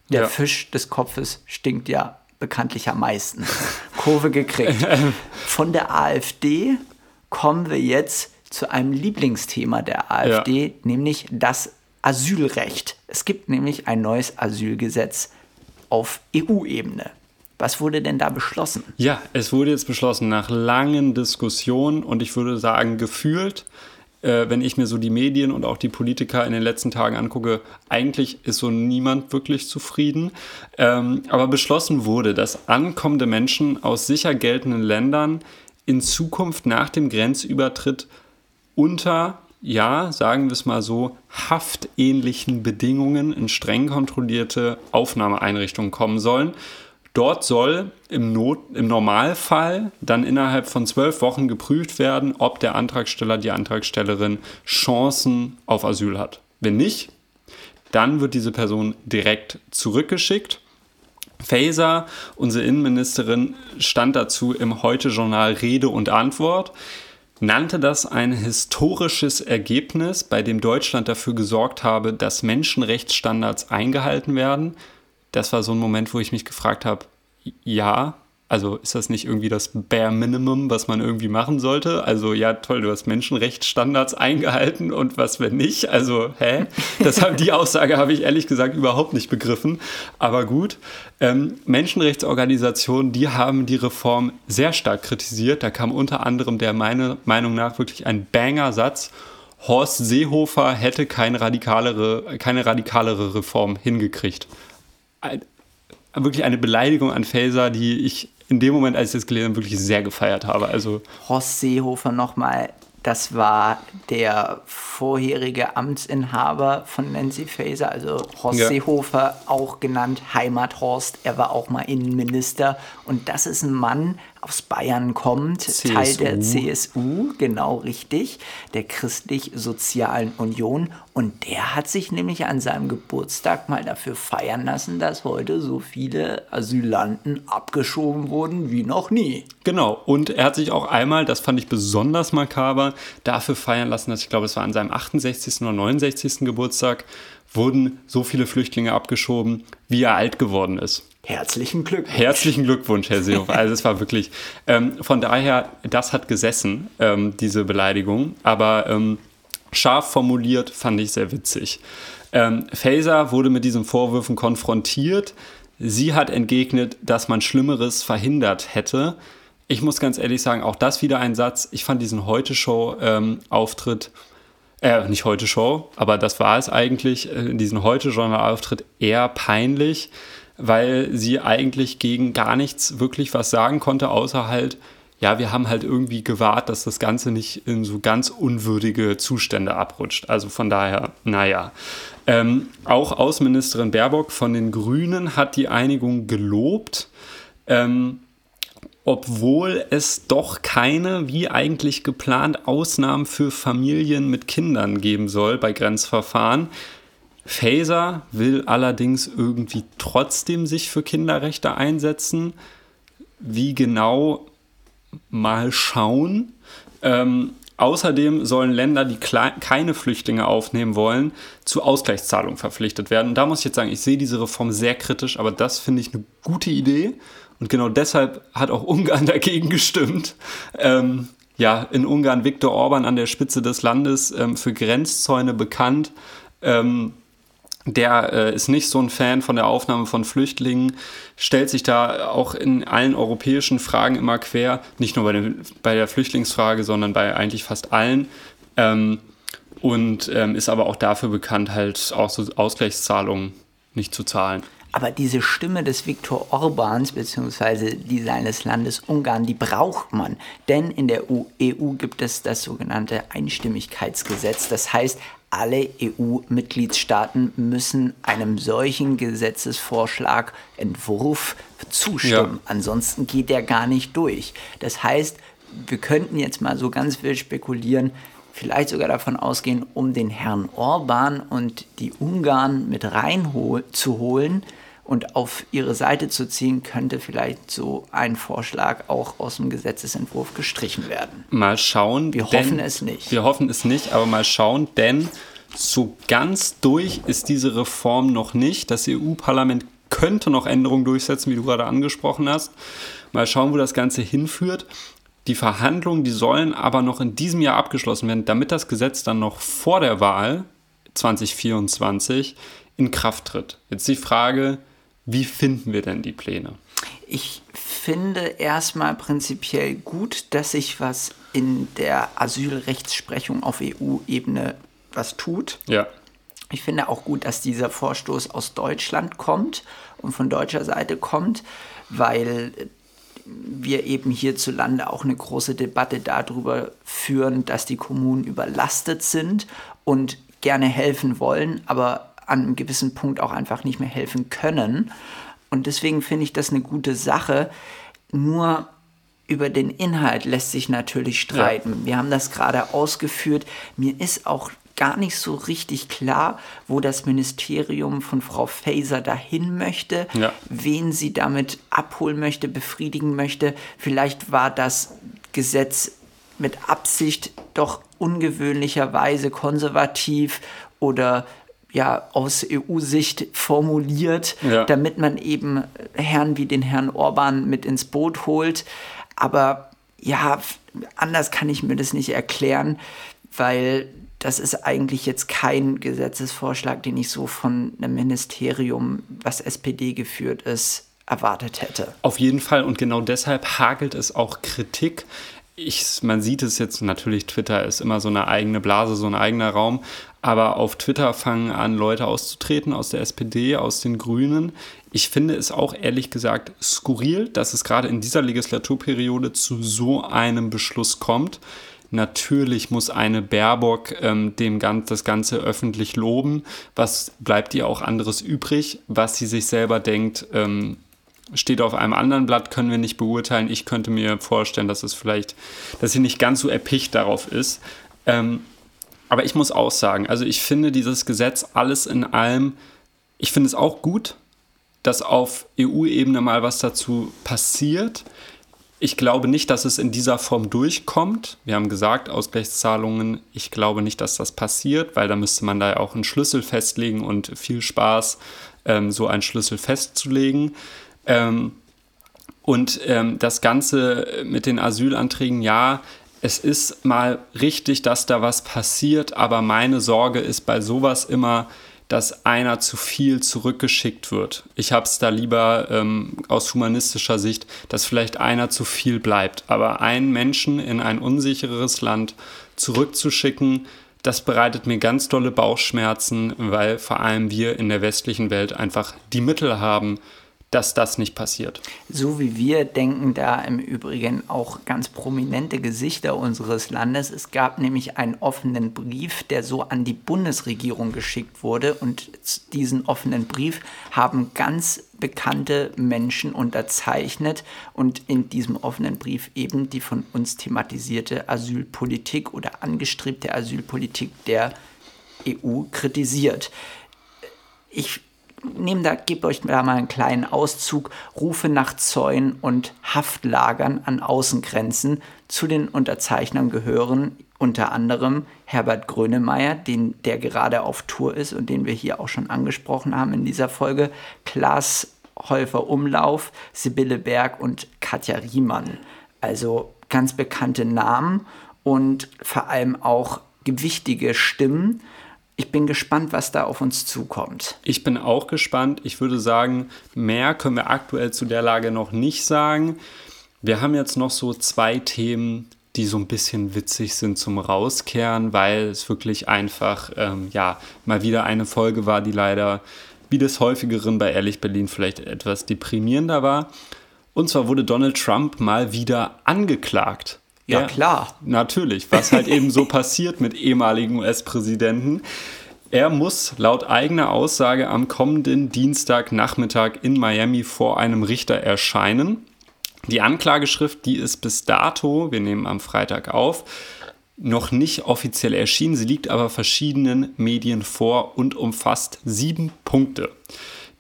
der Ja. Fisch des Kopfes stinkt ja bekanntlich am meisten. Kurve gekriegt. Von der AfD kommen wir jetzt zu einem Lieblingsthema der AfD, nämlich das Asylrecht. Es gibt nämlich ein neues Asylgesetz auf EU-Ebene. Was wurde denn da beschlossen? Ja, es wurde jetzt beschlossen nach langen Diskussionen und ich würde sagen, gefühlt, äh, wenn ich mir so die Medien und auch die Politiker in den letzten Tagen angucke, eigentlich ist so niemand wirklich zufrieden. Ähm, aber beschlossen wurde, dass ankommende Menschen aus sicher geltenden Ländern in Zukunft nach dem Grenzübertritt unter, ja, sagen wir es mal so, haftähnlichen Bedingungen in streng kontrollierte Aufnahmeeinrichtungen kommen sollen. Dort soll im, Not, im Normalfall dann innerhalb von zwölf Wochen geprüft werden, ob der Antragsteller, die Antragstellerin Chancen auf Asyl hat. Wenn nicht, dann wird diese Person direkt zurückgeschickt. Faeser, unsere Innenministerin, stand dazu im Heute-Journal Rede und Antwort nannte das ein historisches Ergebnis, bei dem Deutschland dafür gesorgt habe, dass Menschenrechtsstandards eingehalten werden. Das war so ein Moment, wo ich mich gefragt habe, ja, also ist das nicht irgendwie das Bare Minimum, was man irgendwie machen sollte? Also ja, toll, du hast Menschenrechtsstandards eingehalten und was wenn nicht? Also hä? Das, die Aussage habe ich ehrlich gesagt überhaupt nicht begriffen. Aber gut, ähm, Menschenrechtsorganisationen, die haben die Reform sehr stark kritisiert. Da kam unter anderem der meiner Meinung nach wirklich ein Banger-Satz. Horst Seehofer hätte keine radikalere, keine radikalere Reform hingekriegt wirklich eine Beleidigung an Faser, die ich in dem Moment, als ich das gelesen habe, wirklich sehr gefeiert habe. Also Horst Seehofer nochmal, das war der vorherige Amtsinhaber von Nancy Faeser, also Horst ja. Seehofer, auch genannt Heimathorst. Er war auch mal Innenminister und das ist ein Mann, aus Bayern kommt, CSU. Teil der CSU, genau richtig, der Christlich-Sozialen Union. Und der hat sich nämlich an seinem Geburtstag mal dafür feiern lassen, dass heute so viele Asylanten abgeschoben wurden wie noch nie. Genau, und er hat sich auch einmal, das fand ich besonders makaber, dafür feiern lassen, dass ich glaube, es war an seinem 68. oder 69. Geburtstag, wurden so viele Flüchtlinge abgeschoben, wie er alt geworden ist. Herzlichen Glückwunsch. Herzlichen Glückwunsch, Herr Seehofer. Also es war wirklich, ähm, von daher, das hat gesessen, ähm, diese Beleidigung. Aber ähm, scharf formuliert fand ich sehr witzig. Ähm, Faser wurde mit diesen Vorwürfen konfrontiert. Sie hat entgegnet, dass man Schlimmeres verhindert hätte. Ich muss ganz ehrlich sagen, auch das wieder ein Satz. Ich fand diesen Heute-Show-Auftritt, äh, nicht Heute-Show, aber das war es eigentlich, äh, diesen Heute-Journal-Auftritt eher peinlich weil sie eigentlich gegen gar nichts wirklich was sagen konnte, außer halt, ja, wir haben halt irgendwie gewahrt, dass das Ganze nicht in so ganz unwürdige Zustände abrutscht. Also von daher, naja. Ähm, auch Außenministerin Baerbock von den Grünen hat die Einigung gelobt. Ähm, obwohl es doch keine, wie eigentlich geplant, Ausnahmen für Familien mit Kindern geben soll bei Grenzverfahren. Faser will allerdings irgendwie trotzdem sich für Kinderrechte einsetzen. Wie genau mal schauen. Ähm, außerdem sollen Länder, die keine Flüchtlinge aufnehmen wollen, zu Ausgleichszahlungen verpflichtet werden. Und da muss ich jetzt sagen, ich sehe diese Reform sehr kritisch, aber das finde ich eine gute Idee. Und genau deshalb hat auch Ungarn dagegen gestimmt. Ähm, ja, in Ungarn Viktor Orban an der Spitze des Landes ähm, für Grenzzäune bekannt. Ähm, der äh, ist nicht so ein Fan von der Aufnahme von Flüchtlingen, stellt sich da auch in allen europäischen Fragen immer quer, nicht nur bei, den, bei der Flüchtlingsfrage, sondern bei eigentlich fast allen. Ähm, und ähm, ist aber auch dafür bekannt, halt auch so Ausgleichszahlungen nicht zu zahlen. Aber diese Stimme des Viktor Orbans bzw. die seines Landes Ungarn, die braucht man. Denn in der EU gibt es das sogenannte Einstimmigkeitsgesetz. Das heißt, alle EU-Mitgliedstaaten müssen einem solchen Gesetzesvorschlag, Entwurf zustimmen. Ja. Ansonsten geht der gar nicht durch. Das heißt, wir könnten jetzt mal so ganz wild spekulieren, vielleicht sogar davon ausgehen, um den Herrn Orban und die Ungarn mit reinzuholen, und auf ihre Seite zu ziehen, könnte vielleicht so ein Vorschlag auch aus dem Gesetzesentwurf gestrichen werden. Mal schauen. Wir hoffen es nicht. Wir hoffen es nicht, aber mal schauen, denn so ganz durch ist diese Reform noch nicht. Das EU-Parlament könnte noch Änderungen durchsetzen, wie du gerade angesprochen hast. Mal schauen, wo das Ganze hinführt. Die Verhandlungen, die sollen aber noch in diesem Jahr abgeschlossen werden, damit das Gesetz dann noch vor der Wahl 2024 in Kraft tritt. Jetzt die Frage, wie finden wir denn die Pläne? Ich finde erstmal prinzipiell gut, dass sich was in der Asylrechtsprechung auf EU-Ebene was tut. Ja. Ich finde auch gut, dass dieser Vorstoß aus Deutschland kommt und von deutscher Seite kommt, weil wir eben hierzulande auch eine große Debatte darüber führen, dass die Kommunen überlastet sind und gerne helfen wollen, aber an einem gewissen Punkt auch einfach nicht mehr helfen können. und deswegen finde ich das eine gute Sache. Nur über den Inhalt lässt sich natürlich streiten. Ja. Wir haben das gerade ausgeführt. Mir ist auch gar nicht so richtig klar, wo das Ministerium von Frau Faeser dahin möchte, ja. wen sie damit abholen möchte, befriedigen möchte. Vielleicht war das Gesetz mit Absicht doch ungewöhnlicherweise konservativ oder ja aus EU-Sicht formuliert, ja. damit man eben Herren wie den Herrn Orban mit ins Boot holt. Aber ja, anders kann ich mir das nicht erklären, weil das ist eigentlich jetzt kein Gesetzesvorschlag, den ich so von einem Ministerium, was SPD geführt ist, erwartet hätte. Auf jeden Fall und genau deshalb hagelt es auch Kritik ich, man sieht es jetzt natürlich, Twitter ist immer so eine eigene Blase, so ein eigener Raum, aber auf Twitter fangen an, Leute auszutreten aus der SPD, aus den Grünen. Ich finde es auch ehrlich gesagt skurril, dass es gerade in dieser Legislaturperiode zu so einem Beschluss kommt. Natürlich muss eine Baerbock ähm, dem Gan das Ganze öffentlich loben. Was bleibt ihr auch anderes übrig? Was sie sich selber denkt, ähm, steht auf einem anderen Blatt, können wir nicht beurteilen. Ich könnte mir vorstellen, dass es vielleicht, dass sie nicht ganz so erpicht darauf ist. Ähm, aber ich muss auch sagen, also ich finde dieses Gesetz alles in allem, ich finde es auch gut, dass auf EU-Ebene mal was dazu passiert. Ich glaube nicht, dass es in dieser Form durchkommt. Wir haben gesagt, Ausgleichszahlungen, ich glaube nicht, dass das passiert, weil da müsste man da ja auch einen Schlüssel festlegen und viel Spaß, ähm, so einen Schlüssel festzulegen. Ähm, und ähm, das Ganze mit den Asylanträgen, ja, es ist mal richtig, dass da was passiert, aber meine Sorge ist bei sowas immer, dass einer zu viel zurückgeschickt wird. Ich habe es da lieber ähm, aus humanistischer Sicht, dass vielleicht einer zu viel bleibt. Aber einen Menschen in ein unsicheres Land zurückzuschicken, das bereitet mir ganz dolle Bauchschmerzen, weil vor allem wir in der westlichen Welt einfach die Mittel haben, dass das nicht passiert. So wie wir denken da im Übrigen auch ganz prominente Gesichter unseres Landes. Es gab nämlich einen offenen Brief, der so an die Bundesregierung geschickt wurde und diesen offenen Brief haben ganz bekannte Menschen unterzeichnet und in diesem offenen Brief eben die von uns thematisierte Asylpolitik oder angestrebte Asylpolitik der EU kritisiert. Ich nehmt da, gebt euch da mal einen kleinen Auszug, Rufe nach Zäunen und Haftlagern an Außengrenzen. Zu den Unterzeichnern gehören unter anderem Herbert Grönemeyer, den, der gerade auf Tour ist und den wir hier auch schon angesprochen haben in dieser Folge, Klaas Häufer Umlauf, Sibylle Berg und Katja Riemann. Also ganz bekannte Namen und vor allem auch gewichtige Stimmen ich bin gespannt, was da auf uns zukommt. Ich bin auch gespannt. Ich würde sagen, mehr können wir aktuell zu der Lage noch nicht sagen. Wir haben jetzt noch so zwei Themen, die so ein bisschen witzig sind zum Rauskehren, weil es wirklich einfach, ähm, ja, mal wieder eine Folge war, die leider wie des häufigeren bei Ehrlich Berlin vielleicht etwas deprimierender war. Und zwar wurde Donald Trump mal wieder angeklagt. Ja, ja, klar. Natürlich, was halt eben so passiert mit ehemaligen US-Präsidenten. Er muss laut eigener Aussage am kommenden Dienstagnachmittag in Miami vor einem Richter erscheinen. Die Anklageschrift, die ist bis dato, wir nehmen am Freitag auf, noch nicht offiziell erschienen. Sie liegt aber verschiedenen Medien vor und umfasst sieben Punkte,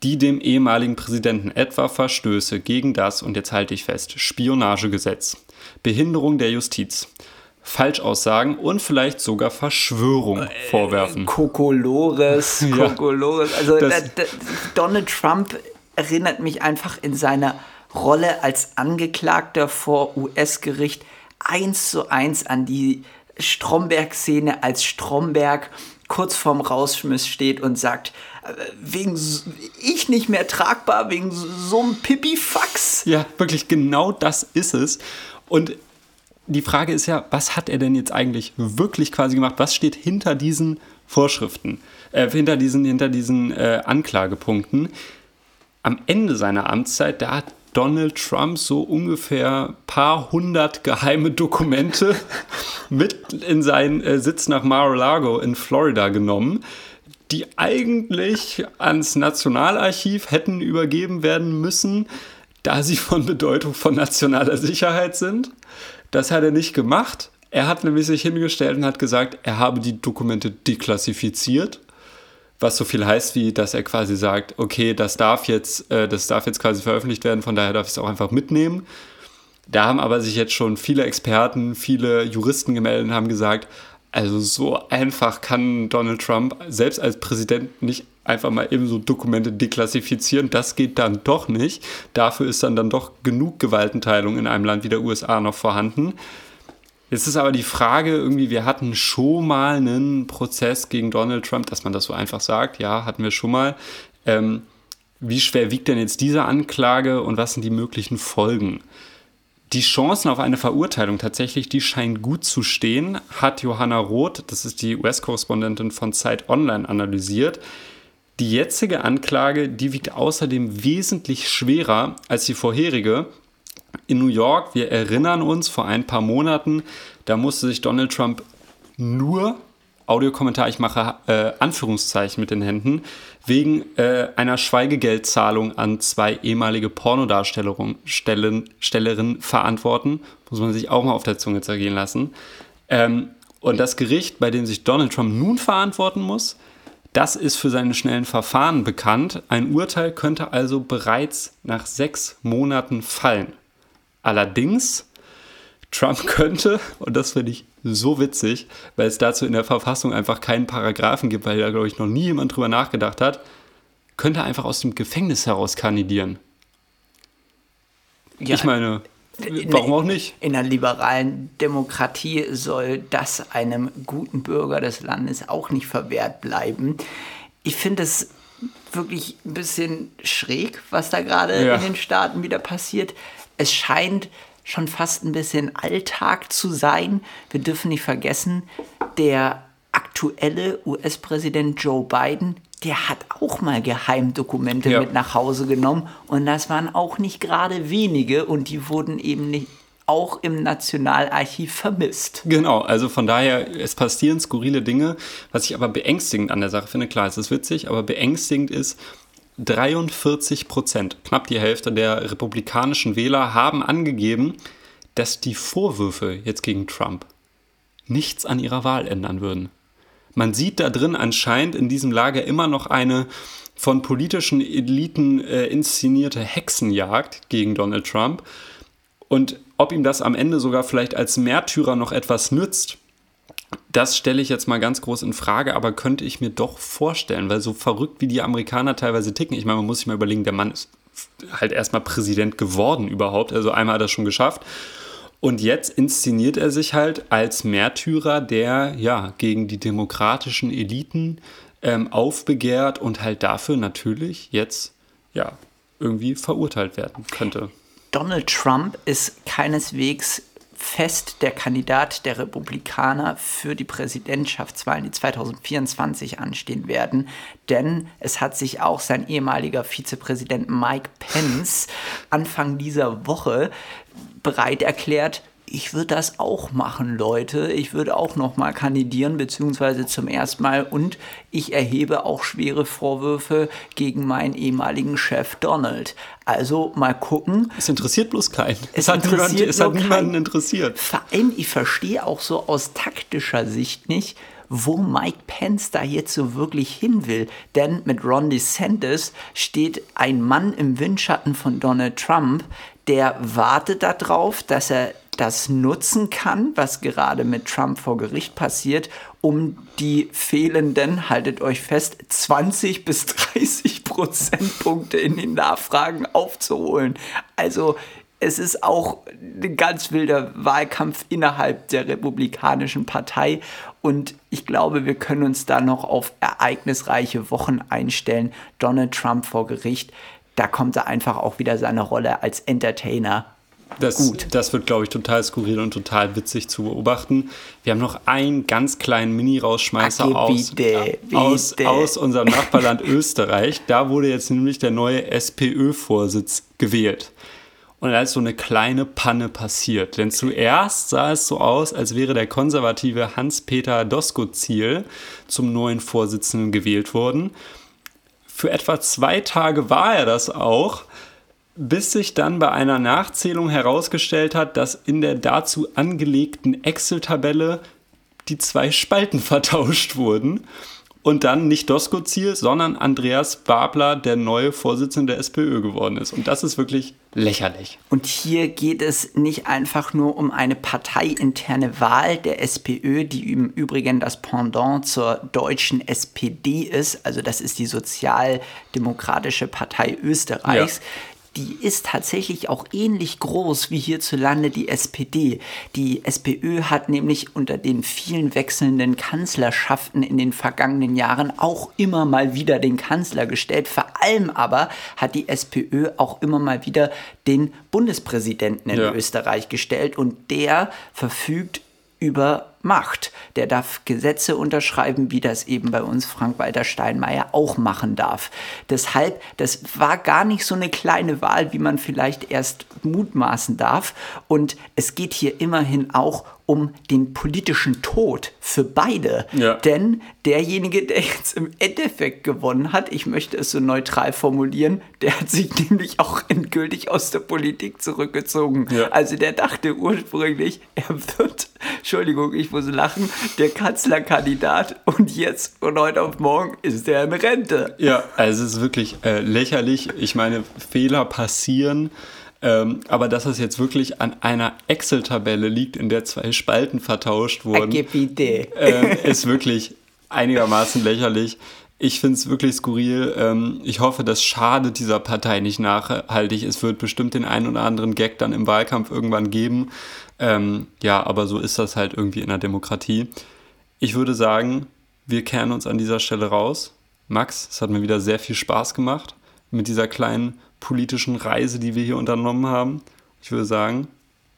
die dem ehemaligen Präsidenten etwa Verstöße gegen das, und jetzt halte ich fest, Spionagegesetz, Behinderung der Justiz, Falschaussagen und vielleicht sogar Verschwörung äh, vorwerfen. Kokolores, Kokolores. Also da, da, Donald Trump erinnert mich einfach in seiner Rolle als Angeklagter vor US-Gericht eins zu eins an die Stromberg-Szene, als Stromberg kurz vorm Rausschmiss steht und sagt, äh, wegen ich nicht mehr tragbar, wegen so einem Pipifax. Ja, wirklich genau das ist es. Und die Frage ist ja, was hat er denn jetzt eigentlich wirklich quasi gemacht? Was steht hinter diesen Vorschriften, äh, hinter diesen, hinter diesen äh, Anklagepunkten? Am Ende seiner Amtszeit, da hat Donald Trump so ungefähr ein paar hundert geheime Dokumente mit in seinen äh, Sitz nach Mar-a-Lago in Florida genommen die eigentlich ans Nationalarchiv hätten übergeben werden müssen, da sie von Bedeutung von nationaler Sicherheit sind. Das hat er nicht gemacht. Er hat nämlich sich hingestellt und hat gesagt, er habe die Dokumente deklassifiziert, was so viel heißt wie, dass er quasi sagt, okay, das darf jetzt, äh, das darf jetzt quasi veröffentlicht werden, von daher darf ich es auch einfach mitnehmen. Da haben aber sich jetzt schon viele Experten, viele Juristen gemeldet und haben gesagt, also so einfach kann Donald Trump selbst als Präsident nicht einfach mal eben so Dokumente deklassifizieren. Das geht dann doch nicht. Dafür ist dann dann doch genug Gewaltenteilung in einem Land wie der USA noch vorhanden. Jetzt ist aber die Frage, irgendwie, wir hatten schon mal einen Prozess gegen Donald Trump, dass man das so einfach sagt. Ja, hatten wir schon mal. Ähm, wie schwer wiegt denn jetzt diese Anklage und was sind die möglichen Folgen? Die Chancen auf eine Verurteilung tatsächlich, die scheinen gut zu stehen, hat Johanna Roth, das ist die US-Korrespondentin von Zeit Online, analysiert. Die jetzige Anklage, die wiegt außerdem wesentlich schwerer als die vorherige. In New York, wir erinnern uns, vor ein paar Monaten, da musste sich Donald Trump nur Audiokommentar, ich mache äh, Anführungszeichen mit den Händen, wegen äh, einer Schweigegeldzahlung an zwei ehemalige Pornodarstellerinnen verantworten. Muss man sich auch mal auf der Zunge zergehen lassen. Ähm, und das Gericht, bei dem sich Donald Trump nun verantworten muss, das ist für seine schnellen Verfahren bekannt. Ein Urteil könnte also bereits nach sechs Monaten fallen. Allerdings, Trump könnte, und das finde ich so witzig, weil es dazu in der Verfassung einfach keinen Paragraphen gibt, weil da, glaube ich, noch nie jemand drüber nachgedacht hat, könnte einfach aus dem Gefängnis heraus kandidieren. Ja, ich meine, warum auch nicht? In einer liberalen Demokratie soll das einem guten Bürger des Landes auch nicht verwehrt bleiben. Ich finde es wirklich ein bisschen schräg, was da gerade ja. in den Staaten wieder passiert. Es scheint schon fast ein bisschen Alltag zu sein. Wir dürfen nicht vergessen, der aktuelle US-Präsident Joe Biden, der hat auch mal Geheimdokumente ja. mit nach Hause genommen und das waren auch nicht gerade wenige und die wurden eben nicht auch im Nationalarchiv vermisst. Genau, also von daher, es passieren skurrile Dinge. Was ich aber beängstigend an der Sache finde, klar, es ist witzig, aber beängstigend ist, 43 Prozent, knapp die Hälfte der republikanischen Wähler haben angegeben, dass die Vorwürfe jetzt gegen Trump nichts an ihrer Wahl ändern würden. Man sieht da drin anscheinend in diesem Lager immer noch eine von politischen Eliten äh, inszenierte Hexenjagd gegen Donald Trump. Und ob ihm das am Ende sogar vielleicht als Märtyrer noch etwas nützt, das stelle ich jetzt mal ganz groß in Frage, aber könnte ich mir doch vorstellen, weil so verrückt wie die Amerikaner teilweise ticken, ich meine, man muss sich mal überlegen, der Mann ist halt erstmal Präsident geworden überhaupt, also einmal hat er es schon geschafft. Und jetzt inszeniert er sich halt als Märtyrer, der ja gegen die demokratischen Eliten ähm, aufbegehrt und halt dafür natürlich jetzt ja irgendwie verurteilt werden könnte. Donald Trump ist keineswegs fest der Kandidat der Republikaner für die Präsidentschaftswahlen, die 2024 anstehen werden. Denn es hat sich auch sein ehemaliger Vizepräsident Mike Pence Anfang dieser Woche bereit erklärt, ich würde das auch machen, Leute. Ich würde auch noch mal kandidieren, beziehungsweise zum ersten Mal. Und ich erhebe auch schwere Vorwürfe gegen meinen ehemaligen Chef Donald. Also mal gucken. Es interessiert bloß keinen. Es, es hat, niemand, es hat niemanden interessiert. Vor allem, ich verstehe auch so aus taktischer Sicht nicht, wo Mike Pence da jetzt so wirklich hin will. Denn mit Ron DeSantis steht ein Mann im Windschatten von Donald Trump, der wartet darauf, dass er das nutzen kann, was gerade mit Trump vor Gericht passiert, um die fehlenden, haltet euch fest, 20 bis 30 Prozentpunkte in den Nachfragen aufzuholen. Also es ist auch ein ganz wilder Wahlkampf innerhalb der Republikanischen Partei und ich glaube, wir können uns da noch auf ereignisreiche Wochen einstellen. Donald Trump vor Gericht, da kommt er einfach auch wieder seine Rolle als Entertainer das, gut. Das wird, glaube ich, total skurril und total witzig zu beobachten. Wir haben noch einen ganz kleinen Mini-Rausschmeißer aus, bitte, bitte. aus, aus unserem Nachbarland Österreich. Da wurde jetzt nämlich der neue SPÖ-Vorsitz gewählt. Und da ist so eine kleine Panne passiert. Denn zuerst sah es so aus, als wäre der konservative Hans-Peter Doskozil zum neuen Vorsitzenden gewählt worden. Für etwa zwei Tage war er das auch, bis sich dann bei einer Nachzählung herausgestellt hat, dass in der dazu angelegten Excel-Tabelle die zwei Spalten vertauscht wurden und dann nicht Doskozil, sondern Andreas Babler der neue Vorsitzende der SPÖ geworden ist. Und das ist wirklich lächerlich. Und hier geht es nicht einfach nur um eine parteiinterne Wahl der SPÖ, die im Übrigen das Pendant zur deutschen SPD ist. Also das ist die Sozialdemokratische Partei Österreichs. Ja die ist tatsächlich auch ähnlich groß wie hierzulande die SPD. Die SPÖ hat nämlich unter den vielen wechselnden Kanzlerschaften in den vergangenen Jahren auch immer mal wieder den Kanzler gestellt. Vor allem aber hat die SPÖ auch immer mal wieder den Bundespräsidenten in ja. Österreich gestellt und der verfügt über Macht. Der darf Gesetze unterschreiben, wie das eben bei uns Frank-Walter Steinmeier auch machen darf. Deshalb, das war gar nicht so eine kleine Wahl, wie man vielleicht erst mutmaßen darf. Und es geht hier immerhin auch um den politischen Tod für beide. Ja. Denn derjenige, der jetzt im Endeffekt gewonnen hat, ich möchte es so neutral formulieren, der hat sich nämlich auch endgültig aus der Politik zurückgezogen. Ja. Also der dachte ursprünglich, er wird, Entschuldigung, ich muss lachen, der Kanzlerkandidat und jetzt von heute auf morgen ist er in Rente. Ja, also es ist wirklich äh, lächerlich. Ich meine, Fehler passieren. Ähm, aber dass es jetzt wirklich an einer Excel-Tabelle liegt, in der zwei Spalten vertauscht wurden, äh, ist wirklich einigermaßen lächerlich. Ich finde es wirklich skurril. Ähm, ich hoffe, das schadet dieser Partei nicht nachhaltig. Es wird bestimmt den einen oder anderen Gag dann im Wahlkampf irgendwann geben. Ähm, ja, aber so ist das halt irgendwie in der Demokratie. Ich würde sagen, wir kehren uns an dieser Stelle raus. Max, es hat mir wieder sehr viel Spaß gemacht mit dieser kleinen politischen Reise, die wir hier unternommen haben. Ich würde sagen,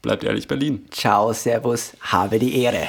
bleibt ehrlich Berlin. Ciao, Servus, habe die Ehre.